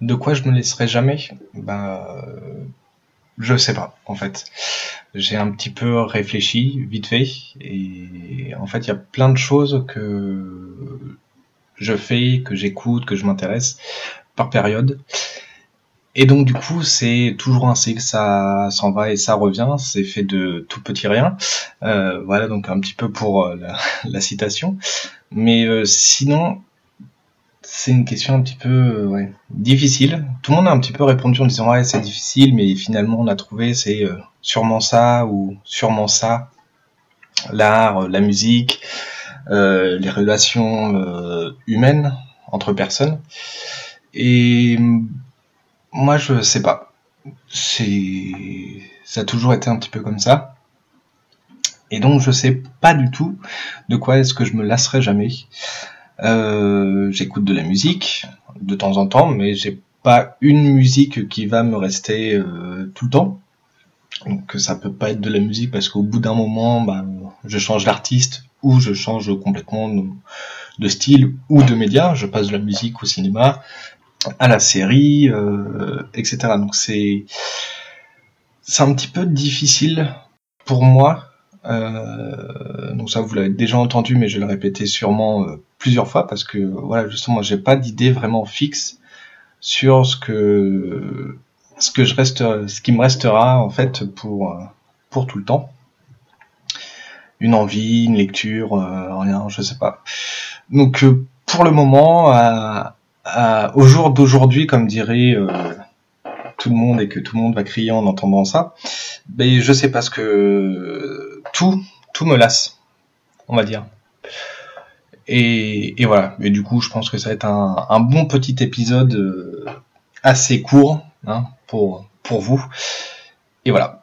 de quoi je me laisserai jamais Bah, je sais pas, en fait. J'ai un petit peu réfléchi, vite fait, et en fait, il y a plein de choses que je fais, que j'écoute, que je m'intéresse par période. Et donc du coup, c'est toujours un cycle, ça s'en va et ça revient, c'est fait de tout petit rien. Euh, voilà donc un petit peu pour euh, la, citation. Mais euh, sinon, c'est une question un petit peu ouais, difficile. Tout le monde a un petit peu répondu en disant ouais c'est difficile, mais finalement on a trouvé c'est sûrement ça ou sûrement ça. L'art, la musique, les relations humaines entre personnes. Et moi, je sais pas. C'est, ça a toujours été un petit peu comme ça. Et donc, je sais pas du tout de quoi est-ce que je me lasserai jamais. Euh, j'écoute de la musique de temps en temps, mais j'ai pas une musique qui va me rester euh, tout le temps. Donc ça peut pas être de la musique parce qu'au bout d'un moment, bah, je change d'artiste ou je change complètement de style ou de média. Je passe de la musique au cinéma, à la série, euh, etc. Donc c'est c'est un petit peu difficile pour moi. Donc ça vous l'avez déjà entendu, mais je vais le répéter sûrement plusieurs fois parce que voilà justement j'ai pas d'idée vraiment fixe sur ce que ce que je reste, ce qui me restera en fait pour pour tout le temps. Une envie, une lecture, rien, je sais pas. Donc pour le moment, au jour d'aujourd'hui, comme dirait euh, tout le monde et que tout le monde va crier en entendant ça, mais je sais pas ce que tout, tout me lasse, on va dire. Et, voilà. Et du coup, je pense que ça va être un, bon petit épisode euh, assez court hein, pour pour vous. Et voilà.